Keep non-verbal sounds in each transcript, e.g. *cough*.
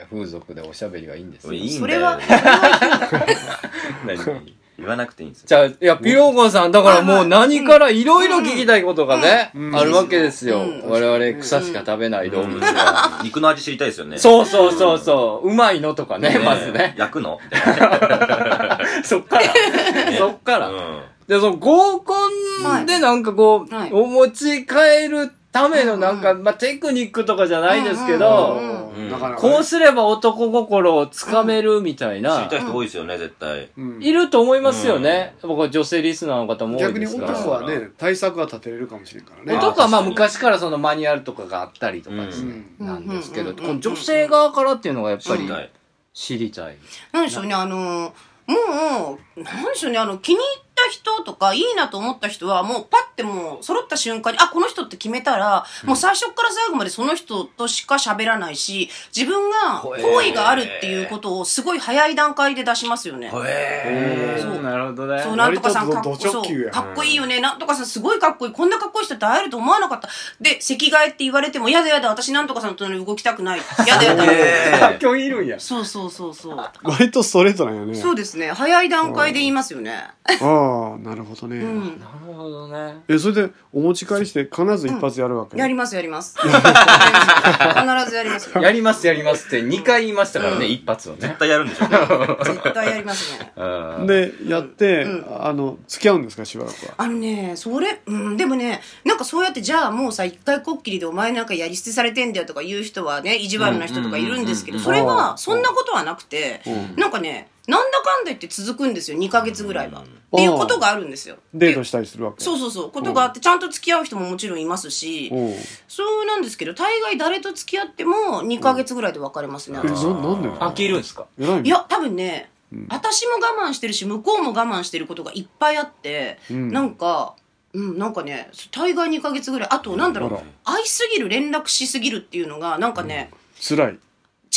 や風俗でおしゃべりはいいんですよ。いいんだよ。それは *laughs* 何言わなくていいんですよ。じゃあ、いや、ピローゴンさん、だからもう何からいろいろ聞きたいことがね、うん。あるわけですよ。うん。我々草しか食べない動物が。肉の味知りたいですよね。そうそうそうそう。うまいのとかね、まずね。焼くの？みたいなそっから。そっから。うん。で、その合コンでなんかこう、はい。お持ち帰るためのなんか、まあ、テクニックとかじゃないですけど、うんうんうんなかなかね。こうすれば男心をつかめるみたい知なりた、い人多いですよね絶対。うん。いると思いますよね。僕は女性リスナーの方も多い逆にですから。男はね対策が立てれるかもしれんからね。男はまあ昔からそのマニュアルとかがあったりとかですね、うん。なんですけど、うんこの女性側からっていうのがやっぱり知りたい。知りたい。なんでしょうね、あの、もう、なんでしょうね、あの、気に入った人とか、いいなと思った人は、もうパッてもう、揃った瞬間に、あ、この人って決めたら、もう最初から最後までその人としか喋らないし、自分が好意があるっていうことをすごい早い段階で出しますよね。へーそうなるほどねそう、なんとかさんかっこそうかっこいいよね。なんとかさんすごいかっこいい。こんなかっこいい人って会えると思わなかった。で、席替えって言われても、やだやだ、私なんとかさんと動きたくない。やだやだ。へ今日いるんや。そうそうそうそう。割とストレートなんよねそうですね。早い段階で言いますよね。ああなるほどね、うん。なるほどね。えそれでお持ち帰りして必ず一発やるわけ、やりますやります。やります。*laughs* 必ずやります。よ。*laughs* やりますやりますって2回言いましたからね、一発をね。絶。対やるんでしょうね。絶対やりますね。うん。でやって、うん。あの付き合うんですかしばらくは？あのね、それ、うん、でもね、なんかそうやって、じゃあもうさ、一回こっきりでお前なんかやり捨てされてんだよとか言う人はね、意地悪な人とかいるんですけど、うん。それうん。は、そんなことはなくてうん、なんかね、なんだかんだ言って続くんですよ、2ヶ月ぐらいは。っていうことがあるんですよ。デートしたりするわけ。そうそうそう、ことがあって、ちゃんと付き合う人ももちろんいますし、そうなんですけど、大概誰と付き合っても2ヶ月ぐらいで別れますね、な私。なんで？飽きるんですか？偉いや、多分ね、うん。私も我慢してるし、向こうも我慢してることがいっぱいあって、うん。なんか、うん、なんかね、大概2ヶ月ぐらい、あと、なんだろう、愛すぎる、連絡しすぎるっていうのが、なんかね、辛い。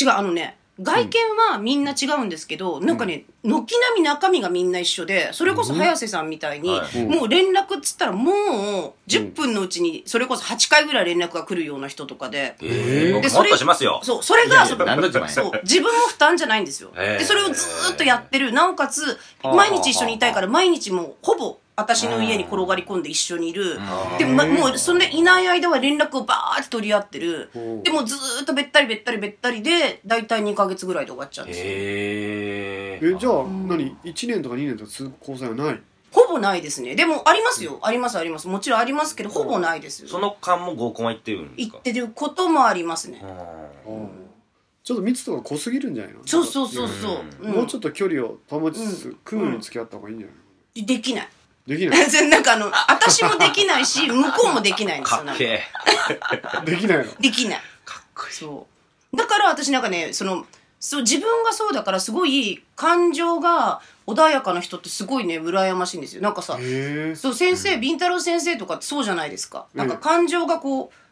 違う、あのね、外見はみんな違うんですけど、なんかね、軒並み中身がみんな一緒で、それこそ早瀬さんみたいに、もう連絡っつったらもう10分のうちにそれこそ8回ぐらい連絡が来るような人とかで、えー。で僕もっとしますよ。そう、それが、そう、自分も負担じゃないんですよ。で、それをずーっとやってる。なおかつ、はあ。毎日一緒にいたいから、毎日もう、ほぼ、私の家に転がり込んで一緒にいる。で、ま、もう、そんでいない間は連絡をバーって取り合ってるで、もうずーっとべったりべったりべったりで、だいたい2ヶ月ぐらいで終わっちゃうんですよ。へーえじゃあ、何？1年とか2年とか通交際はない？ほぼないですね。でも、ありますよ。ありますあります。もちろんありますけど、ほぼないです。その間も合コンは行ってるんですか？言ってることもありますね。うんちょっと密度が濃すぎるんじゃないの？そうそうそうそう。うんもうちょっと距離を保ちつつ、クールに付き合った方がいいんじゃないできない。できない *laughs* 全然なんかあの、私もできないし、*laughs* 向こうもできないんですよ。かかっけえ *laughs* できないの？できない。かっこいいそう。だから私なんかね、その、そう、自分がそうだからすごい感情が穏やかな人ってすごいね、羨ましいんですよ。なんかさ、そう、先生、ビンタロウ先生とかってそうじゃないですか。なんか感情がこう、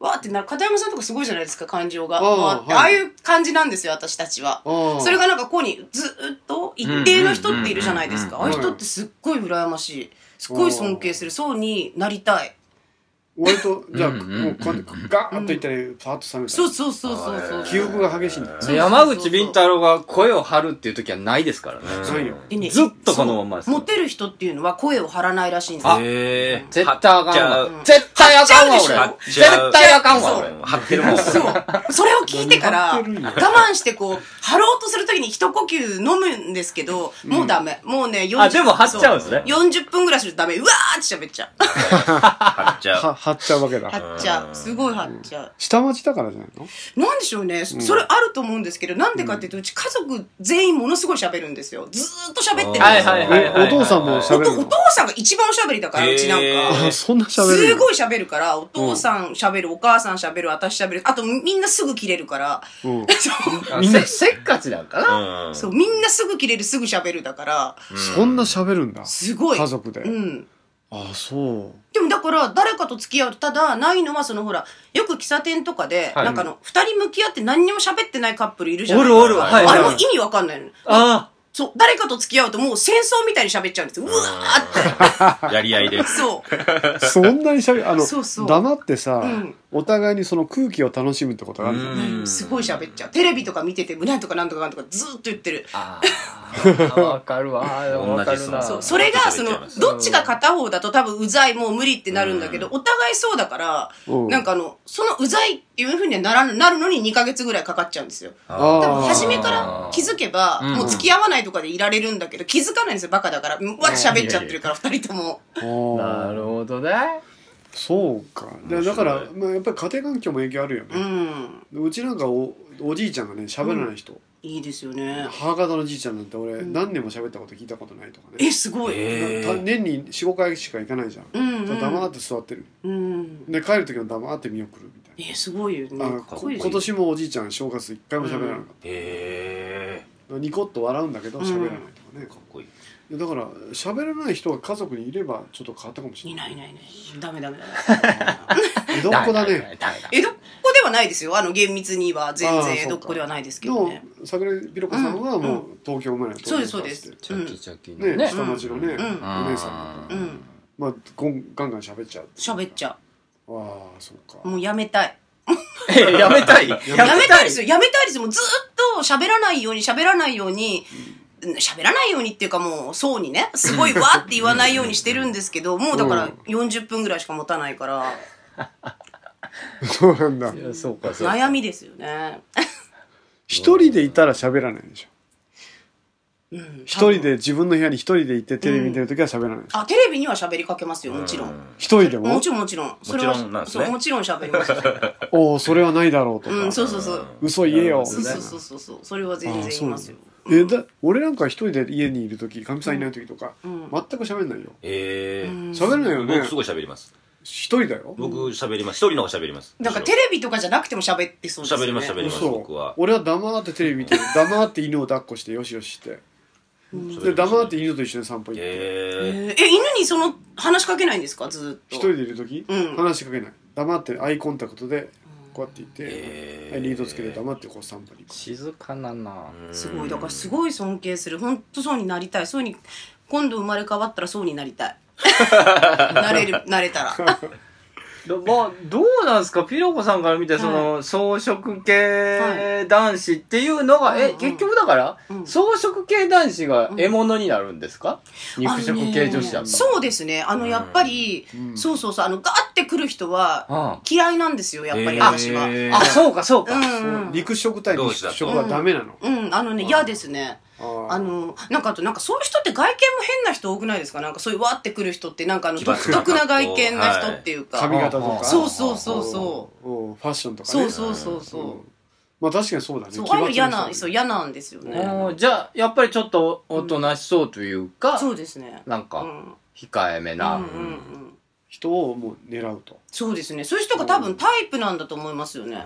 わーってなる。片山さんとかすごいじゃないですか、感情が。ああいう感じなんですよ、私たちは。それがなんかここにずっと一定の人っているじゃないですか。うんああいう人ってすっごい羨ましい。すっごい尊敬する。そうになりたい。割とじゃあもうこうやってガーッといったりパーッと冷めたそうそうそうそうそう。記憶が激しいんだそう山口敏太郎が声を張るっていう時はないですからね。ないよでねずっとこのまんまですそうモテる人っていうのは声を張らないらしいんですあよ。へー絶対あかんわ。絶対あかんわ、俺。絶対あかんわ、そう俺。張ってるもんそう。それを聞いてから、我慢してこう、張ろうとするときに一呼吸飲むんですけど、もうダメ。もうね、40あでも張っちゃうんですねそう40分ぐらいするとダメ。うわーって喋っちゃう。張っちゃうは張っちゃうわけだ *laughs* 張っちゃう。すごい張っちゃう。下町だからじゃないの？なんでしょうね。そそれあると思うんですけど、なんでかっていうと、うち家族全員ものすごい喋るんですよ。ずーっと喋ってるんですよ。はいはいはいえお父さんもお喋るお父さんが一番おしゃべりだから、うちなんへか。あ *laughs* そんな喋るすのごい喋るから、お父さん喋る、お母さん喋る、私喋る。あとみんなすぐ切れるから。*laughs* みんなせっかちなんかな。うん。そう、みんなすぐ切れる、すぐ喋るだから、そんな喋るんだ。すごい。家族で。うん。あそう。でもだから、誰かと付き合うと、ただ、ないのは、そのほら、よく喫茶店とかで、はい。なんかあの、二人向き合って何にも喋ってないカップルいるじゃないおるおる。はいあれも意味わかんないの。あそう、誰かと付き合うともう戦争みたいに喋っちゃうんですよ。うわーって。*laughs* やり合いで。そう。*laughs* そんなに喋るあのそうそう。黙ってさ、うんお互いにその空気を楽しむってことがあるじゃんうんすごい喋っちゃう。テレビとか見てて、胸とかなんとかなんとかずーっと言ってる。ああ、*laughs* わかるわ。わかるな。そう。それが、そのどっちが片方だと多分うざい、もう無理ってなるんだけど、お互いそうだから、うんなんかあの、そのうざいっていうふうにはならんなるのに2ヶ月ぐらいかかっちゃうんですよ。あ多ー分初めから気づけば、うんもう付き合わないとかでいられるんだけど、気づかないんですよ、バカだから。うわ、喋っちゃってるから、二人とも。なるほどね。そうかでだから、まあ、やっぱり家庭環境も影響あるようね、ん。うちなんかおおじいちゃんがね喋らない人、いいですよね。母方のじいちゃんなんて俺、ん。何年も喋ったこと聞いたことないとかね。え、すごい。年に45回しか行かないじゃん、うんうん。黙って座ってる。うん。で帰る時も黙って見送るみたいえ、すごいよね。な、あかっこいい。です今年もおじいちゃん正月一回も喋らなかっえ。た、ニコッと笑うんだけどうん喋らないとかね。ー、かっこいいだから喋らない人が家族にいればちょっと変わったかもしれないないいいないいない。ダメダメダメ。江戸っ子だね。ダメだ江戸っ子ではないですよ。あの、厳密には全然江戸っ子ではないですけどのね。桜井ピロコさんはもう東京生まれのそうですそうです東チャキチャキねね。下町のね、うんお姉さんうん。まあゴンガンガン喋っちゃう喋っちゃああそうかう。もうやめたい。*laughs* えやめたい？ややめたいですよ。やめたいですよ。もうずーっと喋らないように、喋らないように、喋らないようにっていうかもう、そうにね、すごいわって言わないようにしてるんですけど、もうだから40分ぐらいしか持たないから、そうなんだいやそうかそうか。悩みですよね。一人でいたら喋らないでしょうん一人で自分の部屋に一人でいてテレビ見てる時は喋らないでしょあ、テレビには喋りかけますよ、もちろん。一人でも？もちろんもちろん。それはもちろんなんですねそうもちろん喋りますよ。*laughs* おおそれはないだろうとか、うん、そうそうそう。嘘言えよそうそうそうそうそう。それは全然言いますよ。えだ俺なんか一人で家にいる時かみさんいない時とか、うん。全く喋んないよ。えー、喋んないよね。僕すごい喋ります。一人だよ。僕喋ります。一人の方が喋ります。なんかテレビとかじゃなくても喋ってそうですよね。喋ります喋ります嘘僕は。俺は黙ってテレビ見てる *laughs* 黙って犬を抱っこしてよしよしして。で黙って犬と一緒に散歩行って、ええーえ、犬にその、話しかけないんですか？ずーっと。一人でいる時、うん。話しかけない。黙ってアイコンタクトでこうやっていて、えーはいリードつけて黙ってこう散歩に行く静かなな。ーすごい。だからすごい尊敬する。本当そうになりたい。そうに、今度生まれ変わったらそうになりたい。*laughs* なれる、なれたら。*laughs* *laughs* どまあ、どうなんですか？ピロコさんから見て、その、装飾系男子っていうのが、え、結局だから、うん。装飾系男子が獲物になるんですか、肉食系女子だと。そうですね。あの、やっぱり、うん。そうそうそう、あの、ガーって来る人は、あ嫌いなんですよ、やっぱりえー私は。えーあ、そうか、そうか。うんそう。うん。肉食対肉食はダメなの、うん、あのね、嫌ですね。あの、なんかあと、なんかそういう人って外見も変な人多くないですか？なんかそういうわってくる人って、なんかあの、独特な外見な人っていうか。髪型とか？そうそうそうそう。うんファッションとかねそうそうそうそう。うんまあ確かにそうだねそう、ああいうの嫌な、そう、嫌なんですよね。じゃあ、やっぱりちょっとおとなしそうというか、そうですね。なんか、うん。控えめな。うんうんうん。人をもう狙うとそうですね。そういう人が多分タイプなんだと思いますよね。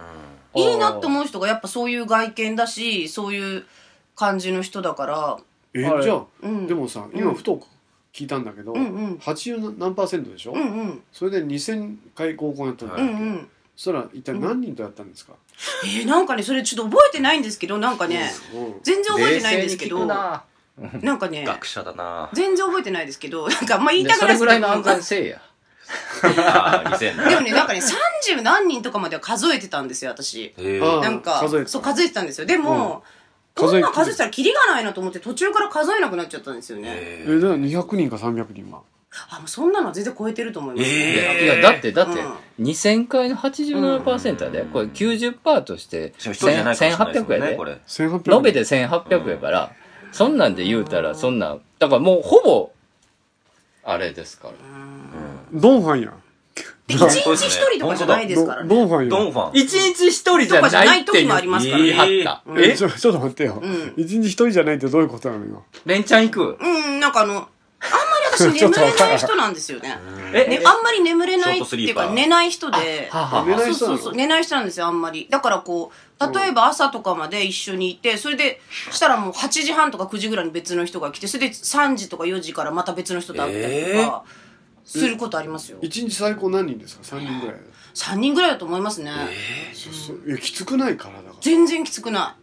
うんいいなと思う人がやっぱそういう外見だし、そういう感じの人だから、えあれじゃあ、うん。でもさ今ふと聞いたんだけど、うんうん。80何パーセントでしょ、うんうん。それで2000回合コンやったんだっけ、うんうん。そしたら一体何人とやったんですか、えー、なんかね、それちょっと覚えてないんですけど、なんかね、うん。全然覚えてないんですけど、な。なんかね、学者だな。全然覚えてないですけど、なんかあんま言いでたくないですけどそれぐらいの安全性や。あー2000でもね、なんかね、30何人とかまでは数えてたんですよ、私。なんか、数えそう、数えてたんですよ。でも、うんこんなん数えたらキリがないなと思って途中から数えなくなっちゃったんですよね。えだから200人か300人は。あ、もうそんなのは全然超えてると思います、ね。えいや、だって、だってうん、2000回の87%やで、これ90%として、一人じゃないかもしれないですも1800やでんねこ。れ。1800人延べで1800やから、そんなんで言うたら、そんな、だからもうほぼ、あれですから。ドンファンやで、一日一人とかじゃないですからね。ドンファンやドンファン一日一人じゃないってとかじゃない時もありますからね。言い張った。ええちょちょっと待ってよ、うん。一日一人じゃないってどういうことなのよ。レンちゃん行く？うん、なんかあの、あんまり私眠れない人なんですよね。えね、あんまり眠れないっていうか、寝ない人で。はは寝ない人なの？そうそうそう、寝ない人なんですよ、あんまり。だからこう、例えば朝とかまで一緒にいて、それで、したらもう8時半とか9時ぐらいに別の人が来て、それで3時とか4時からまた別の人と会ったりとか、することありますよ。一日最高何人ですか？3人ぐらい、3人ぐらいだと思いますね。そそいやきつくない体が。全然きつくな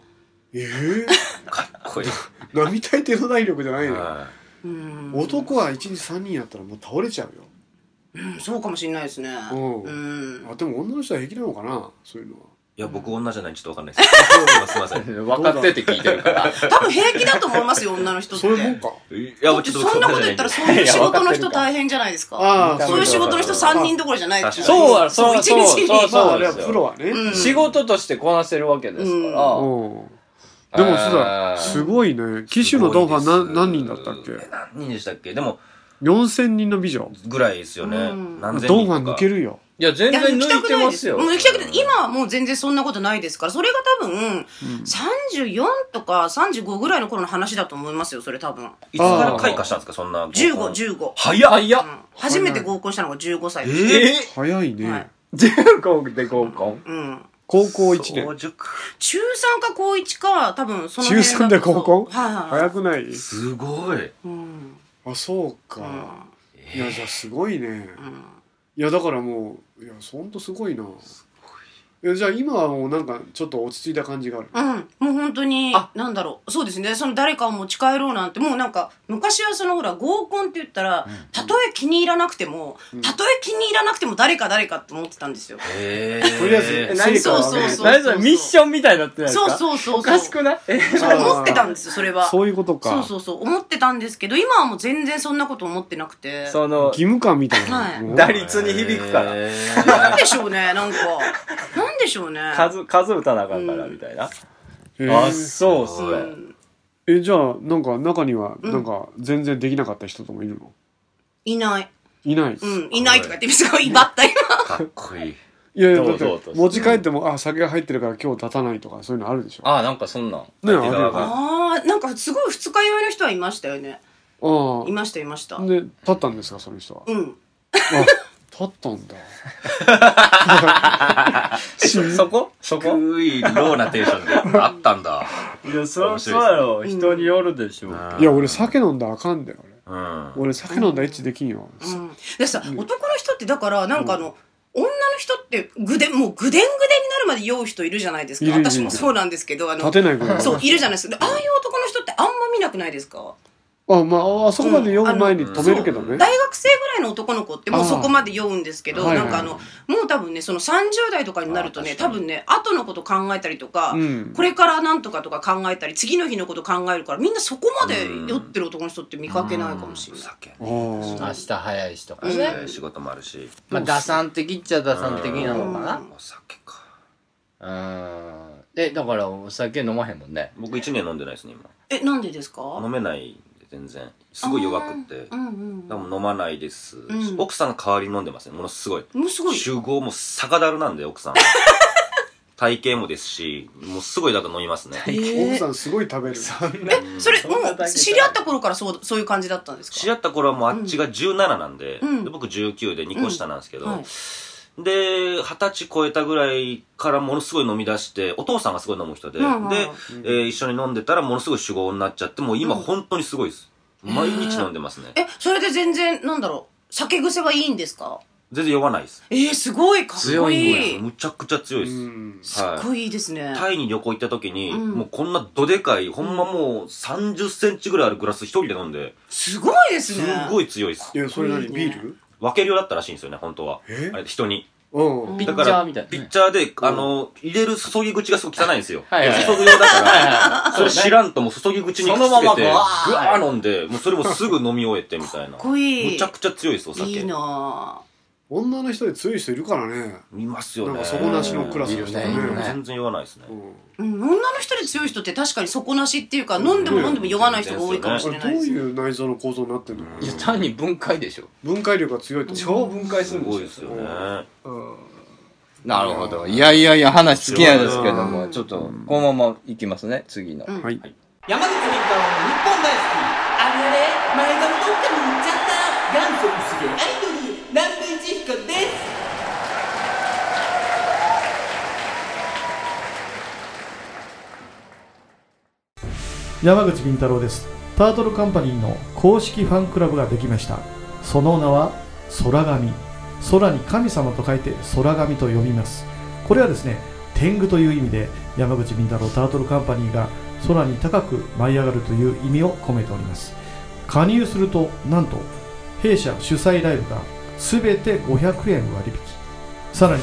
ええ *laughs* かっこいい。並大抵の体力じゃないのよ、はうん。男は一日3人やったらもう倒れちゃうよ。うん、そうかもしれないですね。うん。うん。あでも女の人は平気なのかな？そういうのはいや、僕女じゃないちょっとわかんないです。*laughs* すいません。い分かってって聞いてるから。多分平気だと思いますよ、女の人って。そういうもんかや、だってそんなこと言ったらそういう仕事の人大変じゃないですか？ああそういう仕事の人3人どころじゃない確かに。そうはそう一日に。そうそうまああれはプロはねうん仕事としてこなせるわけですから。うん。でもそうだすごいね。機種のドンファン何何人だったっけ？何人でしたっけ？でも、4000人の美女ぐらいですよね。うん何千ドンファン人とか抜けるよいや、全然抜いてますよ。もう抜きたくない今はもう全然そんなことないですから、それが多分、34とか35ぐらいの頃の話だと思いますよ、それ多分。いつから開花したんですか、そんな合コン。15、15。早っ早っ。うん初めて合コンしたのが15歳えです。ー？早いね、はい15で合コン？うん。高校1年中3か高1か、多分その中3で合コン？はいはいはい。早くない？すごい。うん。あそうか、うん。いやじゃあすごいね、うん。いやだからもういやほんとすごいないやじゃあ今はもうなんかちょっと落ち着いた感じがある。うん、もう本当にあ、なんだろう、そうですね、その誰かを持ち帰ろうなんて、もうなんか、昔はそのほら、合コンって言ったら、たとえ気に入らなくても、たとえ気に入らなくても誰か誰かって思ってたんですよ。えとりあえずー。成果そうそうそう何それミッションみたいになってないですそうかそうそうそう。おかしくない？えそう思ってたんですよ、それは。そういうことか。そうそうそう、思ってたんですけど、今はもう全然そんなこと思ってなくて。その義、務感みたいな、はい。打率に響くから。えなんでしょうね、なんか。な *laughs* んでしょうね。数、数打たなあかんから、みたいな。へーあ、そうっすね。うんえじゃあなんか中にはうんなんか全然できなかった人ともいるの、いない。いない、うん、いないとか言ってみすごい威張った今。ーかっこいい。いやいやだどうぞって持ち帰っても、あ酒が入ってるから今日立たないとかそういうのあるでしょ？ああ、なんかそんなん。ねあるよね相手側がああ、なんかすごい二日酔いの人はいましたよね。あいました、いました。あで立ったんですかその人はうん。あ立ったんだそ *laughs* そこ？そこ？低いローなテンションであったんだ。いや、そ面白いやろ。人によるでしょ。いや俺酒飲んだらあかんだよ俺うん。俺酒飲んだらエッチできんよ、うん。でさ、男の人ってだから、なんかあの、女の人ってぐで、もうぐでんぐでんになるまで酔う人いるじゃないですか。いるいる私もそうなんですけど、あの立、てないぐらいそう、いるじゃないですか。でああいう男の人ってあんま見なくないですか？あまああそこまで読む前に止めるけどね、大学生ぐらいの男の子ってもうそこまで酔うんですけど、あーなんかあの、はいもう多分ね、その30代とかになるとね、多分ね、後のこと考えたりとか、うんこれからなんとかとか考えたり、次の日のこと考えるから、みんなそこまで酔ってる男の人って見かけないかもしれない。酒あ明あ日早いしとかうんね。えー仕事もあるし。まあ、打算的っちゃ打算的なのかな。お酒か。うん。で、だからお酒飲まへんもんね。僕1年飲んでないですね、今。え、なんでですか？飲めない全然。すごい弱くって。うんうん飲まないです、ん奥さんが代わりに飲んでますね。ものすごい。もうすごい。集合も酒だるなんで、奥さん。*laughs* 体型もですし、もうすごいだから飲みますね。えー奥さんすごい食べるえ、それ、そんなもう、だけ知り合った頃からそう、そういう感じだったんですか？知り合った頃はもうあっちが17なんで、うんで僕19で2個下なんですけど、うんはいで、二十歳超えたぐらいからものすごい飲み出して、お父さんがすごい飲む人で、うんうんで、えー一緒に飲んでたらものすごい酒豪になっちゃって、もう今本当にすごいです。毎日飲んでますね。え、それで全然、なんだろう、酒癖はいいんですか？全然酔わないです。えー、すごい、かっこいい。むちゃくちゃ強いです。うんすっごいいいですね。タイに旅行行った時に、うんもうこんなどでかい、ほんまもう30センチぐらいあるグラス一人で飲んで、すごいですすね。ごい強いですい。やそれ何？ビール？分けるようだったらしいんですよね、本当は。え？あれ人に。うんピッチだからャーみたいなねピッチャーで、あの、入れる注ぎ口がすごい汚いんですよ。はいはい注ぐようだから、は *laughs* いそれ知らんともう注ぎ口にくっつそのままけて、ぐぐわわーー飲んで、もうそれもすぐ飲み終えてみたいな。かっこいい。むちゃくちゃ強いです、お酒。いいな女の人で強い人いるからね。見ますよね。なんか底なしのクラスの人ね。いるね。全然酔わないですね。うん。うん、女の人で強い人って確かに底なしっていうか、飲んでも飲ん。でも酔わない人が多いかもしあれどうれないです。いう内臓の構造になってんのいや、単に分解でしょ。分解力が強いって超分解すするんごいですよ。ね。なるほど。いやいやいや、話尽きないですけども、ちょっと、このままいきますね、次の。うん。はい。山口み太郎の日本大好き。あれあれ前髪どっかに行っちゃった。元祖薄毛アイドル南部一彦です山口敏太郎です。タートルカンパニーの公式ファンクラブができました。その名は空神。空に神様と書いて空神と呼びます。これはですね天狗という意味で山口敏太郎タートルカンパニーが空に高く舞い上がるという意味を込めております。加入するとなんと弊社主催ライブが全て500円割引。さらに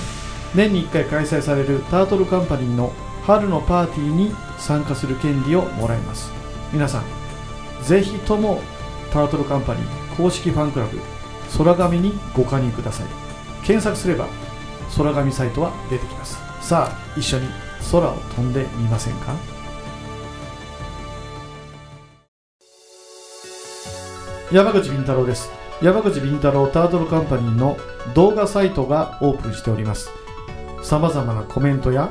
年に1回開催されるタートルカンパニーの春のパーティーに参加する権利をもらえます。皆さんぜひともタートルカンパニー公式ファンクラブ空紙にご加入ください。検索すれば空紙サイトは出てきます。さあ一緒に空を飛んでみませんか？山口敏太郎です。山口敏太郎タートルカンパニーの動画サイトがオープンしております。さまざまなコメントや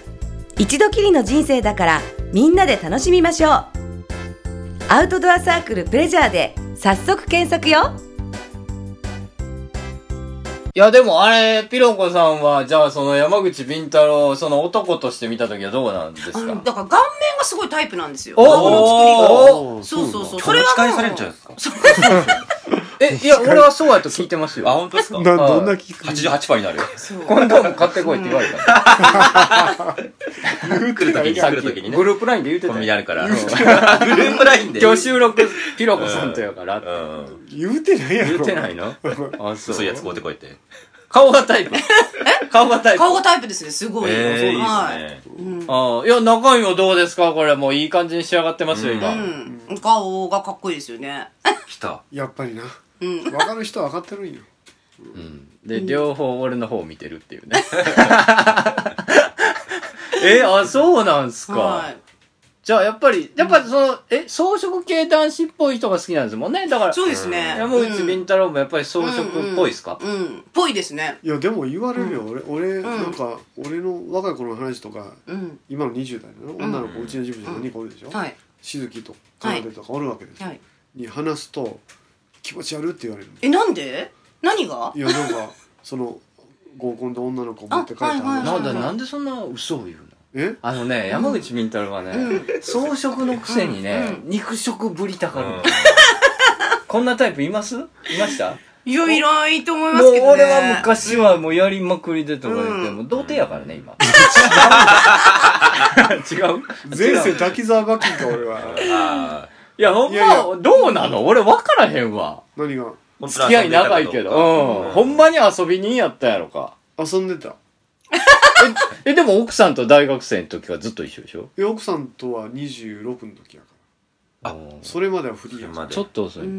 一度きりの人生だからみんなで楽しみましょうアウトドアサークルプレジャーで早速検索よいや、でもあれ、ピロコさんは、じゃあその山口敏太郎、その男として見たときはどうなんですか？だから顔面がすごいタイプなんですよ。お顎の作りが。おそうそうそう。そそれれはもう期待されるんじゃないですか？え、いや、俺はそうやと聞いてますよ。あ、本当ですか？などんな聞く88%になるよ。コンドーム買ってこいって言われた。*laughs* 来るときに、来るときにねグ。ループラインで言うてたよコンビニあるから。グループラインで。今日収録、ピロコさんとやから。うん。言うてないやろ言うてないの？*laughs* あ、そう。そういうやつ買うてこいって。顔がタイプ？顔がタイプ？顔がタイプですね、すごい。ええ、いいはい。ですね。ああ、いや、中身はどうですか？これ、もういい感じに仕上がってますよ、今。うん。顔がかっこいいですよね。来た。やっぱりなうん。分かる人は分かってるんようんで、両方俺の方を見てるっていうね。*laughs* え、あ、そうなんすか。はい。じゃあ、やっぱり、やっぱその、え、装飾系男子っぽい人が好きなんですもんね。だから、そうですね。山口敏太郎もやっぱり装飾っぽいですか、うんうん。ぽいですね。いやでも言われるよ、俺俺、んなんか俺の若い頃の話とかうん。今の20代の女の子うちの事務所何人かおるでしょ、はい。しずきとかなでとかおるわけですよ、はい。に話すと気持ち悪いって言われるえ、なんで？何が？いやなんか *laughs* その合コンで女の子持って帰ったあはいはい話なんだ、なんでそんな嘘を言うの？え？あのね、山口敏太郎はね、装飾のくせにね、肉食ぶりたがる。の、*laughs* こんなタイプいます？いました？いや、いないと思いますけどね。俺は昔はもうやりまくりでとか言って、うん。もう童貞やからね、今。*laughs* 違う？前世滝沢馬琴か俺は。あいや、ほんまいやいや。どうなの？俺分からへんわ。何が？あ。付き合い長いけど。うん。ほんまに遊び人やったやろか。遊んでた。*laughs* え、でも奥さんと大学生の時はずっと一緒でしょ？え奥さんとは26の時やから。あそれまではフリーやからまで。ちょっと遅いか。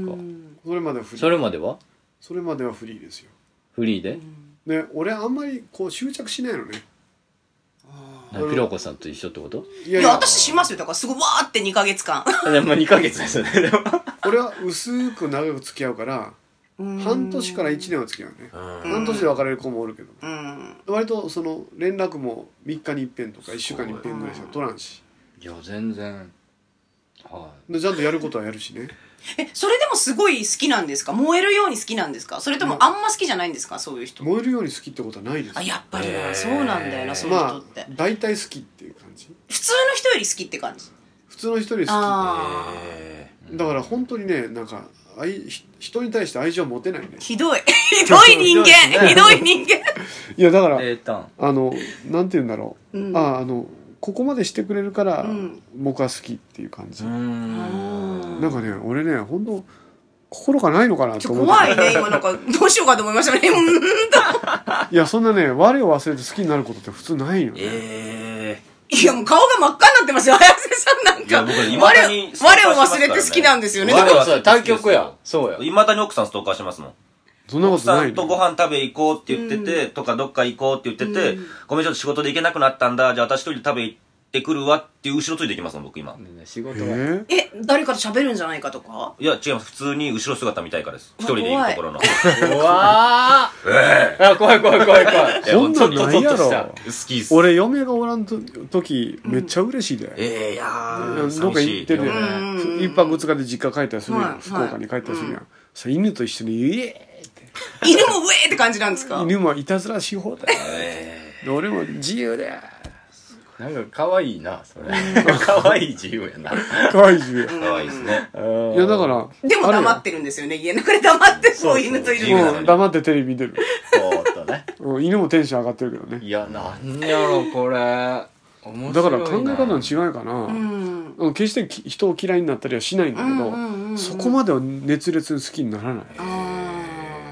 それまではフリー。それまでは？それまではフリーですよ。フリーで？ね俺あんまりこう執着しないのね。なピロコさんと一緒ってこと？いやいや、私しますよ。だからすごいわーって2ヶ月間。*laughs* でも2ヶ月ですよね。で *laughs* も俺は薄く長く付き合うから半年から1年は付き合うね。半年で別れる子もおるけど。うん。割とその連絡も3日に一遍とか1週間に一遍ぐらいしか取らんし。いや、全然。はでちゃんとやることはやるしねえ、それでもすごい好きなんですか？燃えるように好きなんですか？それともあんま好きじゃないんですか？そういう人。燃えるように好きってことはないですあ、やっぱりな、そうなんだよな、そういう人まって。あ。大体好きっていう感じ。普通の人より好きって感じ？普通の人より好き。だから本当にねなんか愛ひ人に対して愛情持てないね。ーひどい。ひどい人間。*laughs* ひどい人間。いやだから。あのなんて言うんだろう、うん。ああのここまでしてくれるからん。僕は好きっていう感じ、うーん。なんかね俺ね本当心がないのかなと思って。怖いね、今。なんか、どうしようかと思いましたね。*laughs* いやそんなね我を忘れて好きになることって普通ないよね。えいや、もう顔が真っ赤になってますよ、綾瀬さんなんいやか。僕未だに我我を忘れて好きなんですよね。我はそう対局や。そうや。いまだに奥さんストーカーしてますもんそんなこ奥とないさんとご飯食べ行こうって言ってて、とかどっか行こうって言ってて、ごめんちょっと仕事で行けなくなったんだ、じゃあ私一人で食べ行ってくるわっていう後ろついていきますもん、僕今。仕事は。ええ、誰かと喋るんじゃないかとか？いや、違います。普通に後ろ姿見たいからです。一人で行くところの。うわーあ怖い。怖い怖い怖いそんなんないやろ。ちょっとゾッとした。好きっす。俺嫁がおらんと時めっちゃ嬉しいで、ええいやー、どっか行ってるや寂しいよねん。一泊二日で実家帰ったりするやん、はい福岡に帰ったりするやん、さ犬と一緒に「イエ *laughs* 犬もウェーって感じなんですか？ーイ!」犬もいたずらし放題。俺も自由でなんか可愛いなそれ。可愛い自由やな。かわいい自由。えかわいいですね。いやだからでも黙ってるんですよね。家の中で黙って、こう犬といるそうそうのうん、黙ってテレビ見てる、そうっとね。うん、犬もテンション上がってるけどね。いやなんやろこれ。面だ白いな。から考え方の違いかな、うん。うん決してき人を嫌いになったりはしないんだけど、うんうんうんうんそこまでは熱烈に好きにならない、あ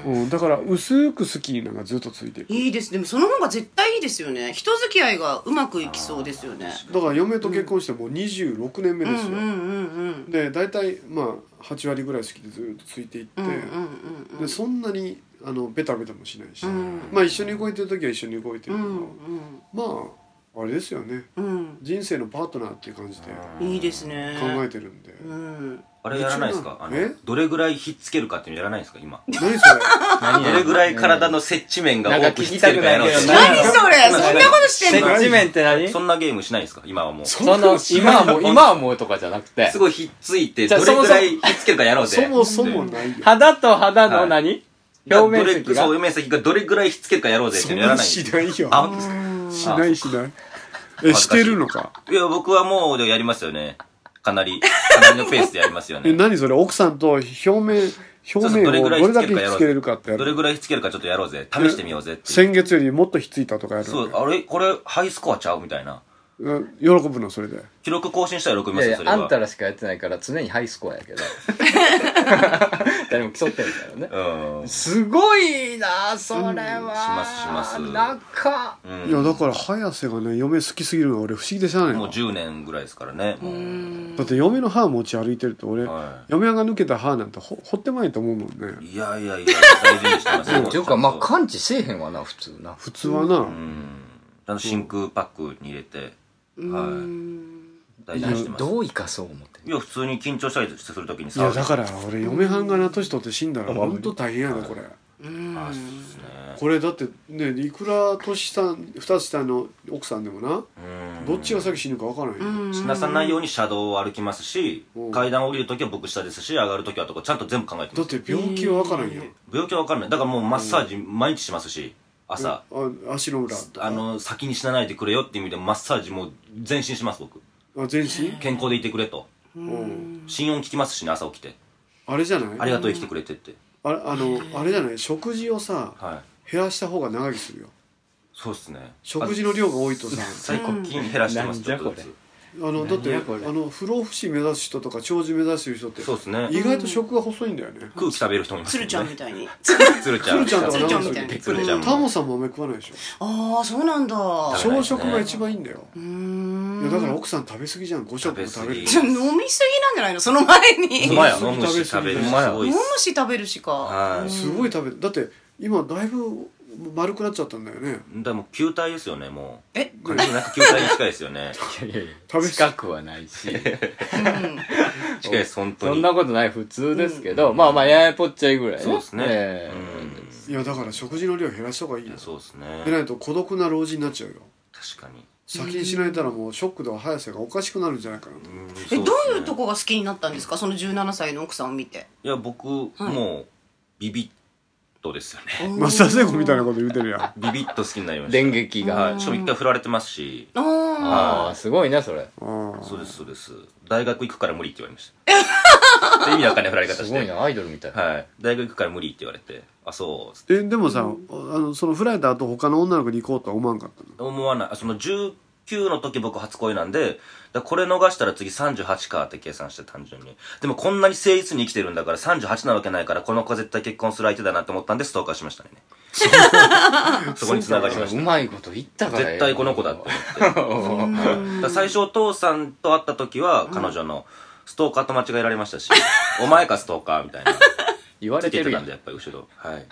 うん、だから薄く好きなんかずっとついてる。ーいいです。でもその方が絶対いいですよね。人付き合いがうまくいきそうですよね。だから嫁と結婚してもう26年目ですよ、うんうんうんで大体まあ8割ぐらい好きでずっとついていって、うん。うんうんうん。でそんなにあのベタベタもしないし、ん。まあ一緒に動いてる時は一緒に動いてるけど、うん。まああれですよね。うん。人生のパートナーっていう感じでうん。いいですね。考えてるんで、うん。あれやらないですか？あのえ、どれぐらいひっつけるかっていうのやらないですか？今。何それ？何？どれぐらい体の接地面が多くひっつけるかやろう何それ？そんなことしてんの？接地面って何？そんなゲームしないですか？今はもう。その今はもう今はもうとかじゃなくて。すごいひっついて、どれぐらいひっつけるかやろうぜ。そもそもないよ肌と肌の何？表面積が？どれそう、表面積がどれぐらいひっつけるかやろうぜってそいうんのやらない。しないよ。あ、本当ですか？しないしないえしてるのか？いや、僕はもうやりますよね。かなり、*laughs* かなりのペースでやりますよね。え何それ？奥さんと表面表面をどれだけひっつけれるかってやる？どれぐらいひっつけるかちょっとやろうぜ。試してみようぜ。先月よりもっとひっついたとかやるそう、のあれ？これ、ハイスコアちゃう？みたいな。うん喜ぶのそれで。記録更新したら喜びいますよ、それは。あんたらしかやってないから常にハイスコアやけど。誰も競ってるからね。うん。すごいなそれは、しますします。なんかうん。いやだから早瀬がね嫁好きすぎるのが俺不思議でしゃあないもうの10年ぐらいですからね。もうだって嫁の歯持ち歩いてると俺、は嫁が抜けた歯なんてほ掘ってまいと思うもんね。いやいやいや、大事にしてますよ。っていうかまあ感知せえへんわな普通な。普通はな、うん。ちゃんと真空パックに入れて、はい。大事にしてます。どう生かそう思っていや、普通に緊張したりするときにいやさ、だから俺嫁はんがな年取って死んだら本当大変やでこれ。あそうですね。これだってねいくら年下二つ下の奥さんでもなうん。どっちが先死ぬか分からんよ、死なさないように車道を歩きますしうん、階段を降りるときは僕下ですし、上がるときはとかちゃんと全部考えてだっます。て病気は分からんよ、病気はわかん。ない。だからもうマッサージ毎日しますし、朝。あ足の裏あの、先に死なないでくれよっていう意味でマッサージもう全身します僕。あ全身、健康でいてくれと。うん、心音聞きますしね、朝起きて。あれじゃない？ありがとう生きてくれてって。あれあのあれじゃない？食事をさはい。減らした方が長生きするよそうっすね。食事の量が多いとさ最高筋減らしてます、ちょっとずつ。あのだってあの不老不死目指す人とか長寿目指してる人ってそうっすね。意外と食が細いんだよね空気食べる人もいます鶴ちゃんみね。たいに。つるちゃん。鶴ちゃんとか鶴ちゃんみたいな鶴ちゃんも。タモさんも豆食わないでしょああ、そうなんだ。朝食が一番いいんだようーんいやだから奥さん食べ過ぎじゃん5食も食べる食べ過ぎじゃあ飲みすぎなんじゃないの？その前に。飲むし食べる飲む。し食べるしか。はいすごい食べるだって今だいぶ丸くなっちゃったんだよね。でも球体ですよね、もう。え？なんか球体に近いですよね。*laughs* いやいやいや食べ近くはないし。近いです、本当に。そんなことない普通ですけど、まあまあややぽっちゃいぐらいね。そうですね。えうん。いやだから食事の量減らした方がいいよ。そうですでなね。いと孤独な老人になっちゃうよ。確かに。先に死なれたらもうショックでは早瀬がおかしくなるんじゃないかなと。え、どういうとここが好きになったんですか？その17歳の奥さんを見て。いや、僕、もう、ビビッとですよね。マスターセイコみたいなこと言うてるやん *laughs* ビビッと好きになりました。電撃が、はい。しかも一回振られてますし。あああすごいねそれああそうです、そうです。大学行くから無理って言われました。って意味わかんない振られ方して。すごいなアイドルみたいはい。大学行くから無理って言われて。あ、そうつっえでもさ、あのその振られた後他の女の子に行こうとは思わんかったの？て。思わない。あその19 29の時僕初恋なんで、これ逃したら次38かって計算して単純に。でもこんなに誠実に生きてるんだから38なわけないから、この子は絶対結婚する相手だなって思ったんでストーカーしましたね。*laughs* そこに繋がりました。うまいこと言ったから絶対この子だって思って。最初お父さんと会った時は、彼女のストーカーと間違えられましたし、*laughs* お前かストーカーみたいな。言われてるやんつけてたんで、やっぱり後ろ。はい。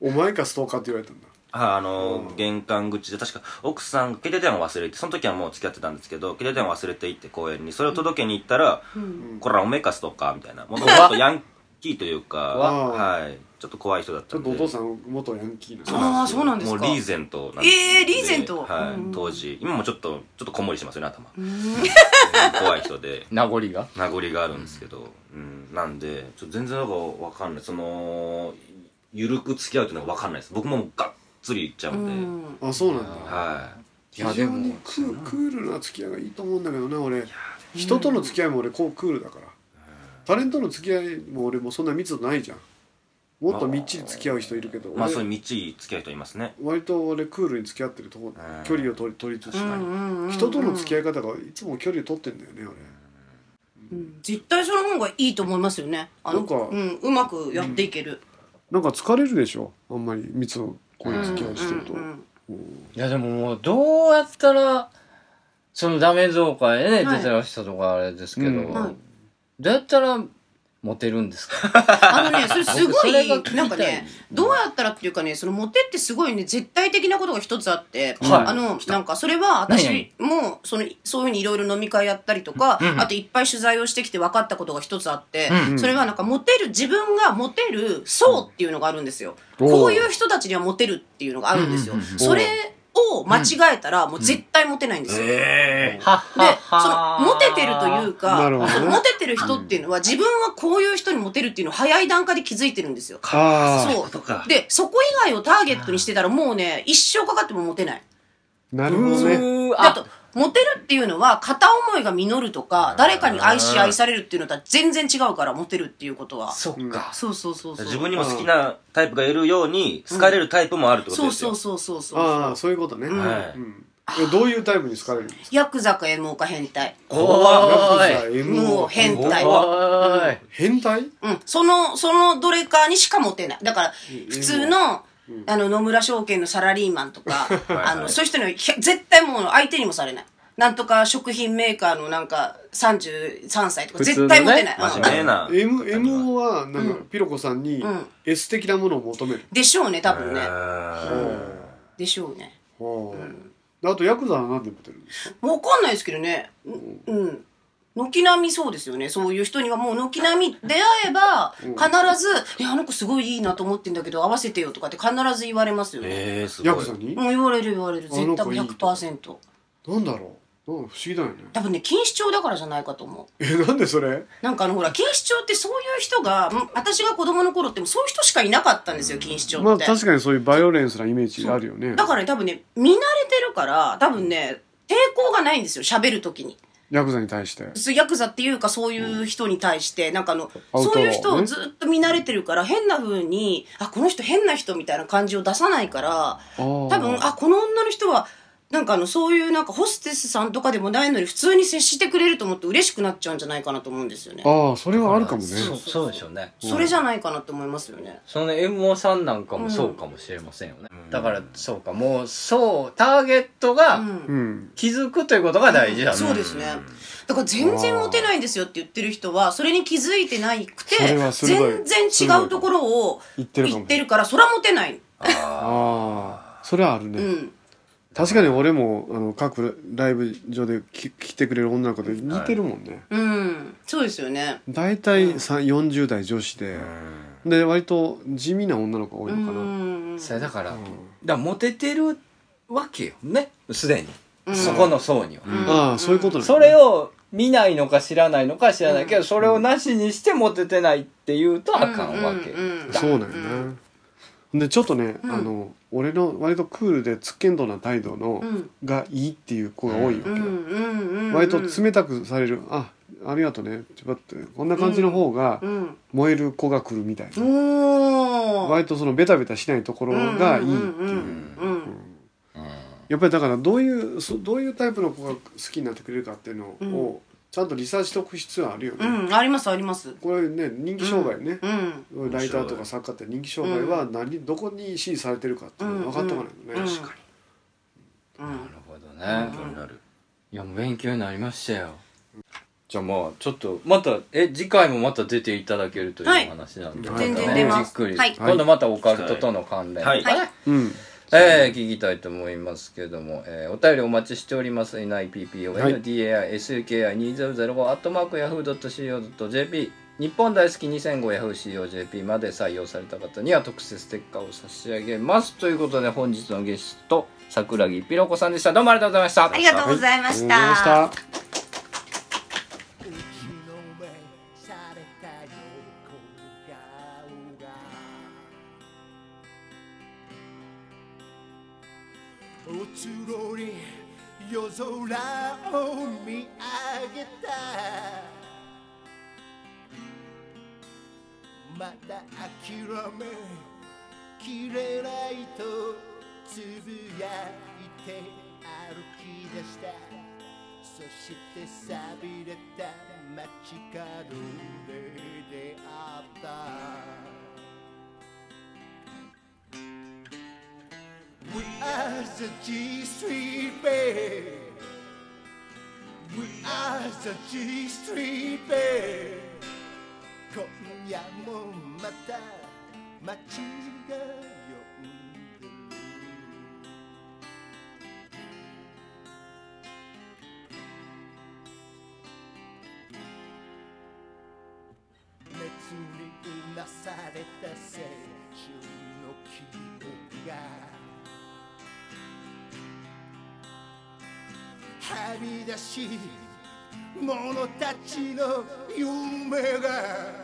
お前かストーカーって言われたんだはい、あのー玄関口で確か奥さんが携帯電話忘れてその時はもう付き合ってたんですけど携帯電話忘れて行って公園にそれを届けに行ったら「これはおめえかストーカー」みたいなもともとヤンキーというかわはいちょっと怖い人だったんで。ちょっとお父さん元ヤンキーなああそうなんですか。もうリーゼントなんです。えーリーゼント。はい、うん。当時。今もちょっとちょっとこんもりしてますよね頭。怖い人で。*laughs* 名残が？名残があるんですけど、うん、なんで全然なんかわかんない。そのゆるく付き合うっていうのがわかんないです。僕もがっつりいっちゃうんで、あそうなんだ。はい。いやでも非常にクークールな付き合いがいいと思うんだけどな俺。人との付き合いも俺こうクールだから。タレントの付き合いも俺もそんな密度ないじゃん。もっとみっちり付き合う人いるけどまあそういう俺みっちり付き合う人いますね。割と俺クールに付き合ってるとこん。距離を取り取りつつうんうんうん人との付き合い方がいつも距離を取ってんだよねうん。絶対その方がいいと思いますよね。あのなんかうん、うまくやっていける、俺なんか疲れるでしょ？あんまり密度こういう付き合いしてると。いやでももうどうやったらそのダメ増会でね、はい。出てらしたとかあれですけど、うん。はい。どうやったらモテるんですか？あのね、それすごいなんかね、どうやったらっていうかね、そのモテってすごいね、絶対的なことが一つあって、はい。あの、なんかそれは私も、その、そういうふうにいろいろ飲み会やったりとか、あといっぱい取材をしてきて分かったことが一つあって、それはなんかモテる、自分がモテる層っていうのがあるんですよ。おうこういう人たちにはモテるっていうのがあるんですよ。それを間違えたら、もう絶対モテないんですよ。はで、その、モテてるというか、モテてる人っていうのは、自分はこういう人にモテるっていうのを早い段階で気づいてるんですよ。そう。で、そこ以外をターゲットにしてたらもうね、一生かかってもモテない。なるほどねあと、モテるっていうのは、片思いが実るとか、誰かに愛し愛されるっていうのとは全然違うから、モテるっていうことは。そっかそうそうそうそう。自分にも好きなタイプがいるように好かれるタイプもあるってことですよ、そうそうそうそうそう。ああそういうことねはいうんえどういうタイプに好かれるんですか？ヤクザか M か変態。おーいもう変態。おーい変態？うん。その、そのどれかにしかモテない。だから、普通の、あの、野村証券のサラリーマンとか、*laughs* あの、そういう人には絶対もう相手にもされない。なんとか食品メーカーのなんか33歳とか絶対モテない。うん。真面目な。M, M はなんかピロコさんにん。S 的なものを求める、でしょうね、多分ね。うでしょうね。はああとヤクザは何でモテるんですか？わかんないですけどね。うん。うん軒並みそうですよね。そういう人にはもう軒並み出会えば、必ず、え、あの子すごいいいなと思ってんだけど、合わせてよとかって必ず言われますよね。えー、すごいヤクザに？もう言われる言われる。絶対子いいと100%。なんだろう？なんか不思議だよね多分ね、錦糸町だからじゃないかと思う。えなんでそれ？なんかあのほら、錦糸町ってそういう人が、ん私が子供の頃ってもそういう人しかいなかったんですよ、錦糸町って。まあ確かにそういうバイオレンスなイメージあるよねだからね、多分ね、見慣れてるから、多分ね、抵抗がないんですよ、喋るときに。ヤクザに対して。そうヤクザっていうかそういう人に対して、なんかあの、アウトローそういう人をねずっと見慣れてるから、変な風に、あ、この人変な人みたいな感じを出さないから、多多分、あ、この女の人は、なんかあの、そういうなんかホステスさんとかでもないのに普通に接してくれると思って嬉しくなっちゃうんじゃないかなと思うんですよね。ああそれはあるかもねそうそうでしょうねそれじゃないかなって思いますよね。その M さんなんかもそうかもしれませんよね、だからそうかもうそうターゲットうがん。うん気づくということが大事だ、そうですね。だから全然モテないんですよって言ってる人は、それに気づいてないくて全然違うところを言ってるかも言ってるから、それはモテない。ああそれはあるね、うん。確かに俺もあの各ライブ上でき来てくれる女の子で似てるもんね、うん。そうですよね。大体さ40代女子で、で割と地味な女の子が多いのかな、うん。それだから、だからモテてるわけよね。すでに、そこの層には、ああそういうことなんだそれを見ないのか知らないのか知らないけど、それをなしにしてモテてないって言うとあかんわけ、うんうんそうなんよね、でちょっとね、あの俺の割とクールでつっけんどな態度の、ん。がいいっていう子が多いわけよ、うんうんうん。割と冷たくされる。あありがとね。ちょって。こんな感じの方がうん。燃える子が来るみたいな、おー。割とそのベタベタしないところがいいっていう、うん。うん。うんやっぱりだからどういうそどういうタイプの子が好きになってくれるかっていうのをちゃんとリサーチしておく必要はあるよね、うんありますあります。これね人気商売ね、うんライターとか作家って人気商売は何、どこに支持されてるかっていうのが分かっとかないとね、うん。確かうん。なるほどね、気になる。いやもう勉強になりましたよ。じゃあまあちょっとまたえ次回もまた出ていただけるというはい。話なんで、全然また出ます。じっくり、はい。今度またオカルトとの関連、はい。はい。うんえー、聞きたいと思いますけども、えーお便りお待ちしております。はい NIPPONDAISUKI2005 アットマーク Yahoo.co.jp 日本大好き2005 YahooCOJP まで採用された方には特設ステッカーを差し上げます。ということで本日のゲスト、桜木ピロコさんでした。どうもありがとうございました。ありがとうございましありがとうございおつろに夜空を見上げた。また諦めきれないとつぶやいて歩き出した。そして錆びれた街角で出会った。are the G Street Band We are the G Street Band 今夜もまた街が はみ出し者たちの夢が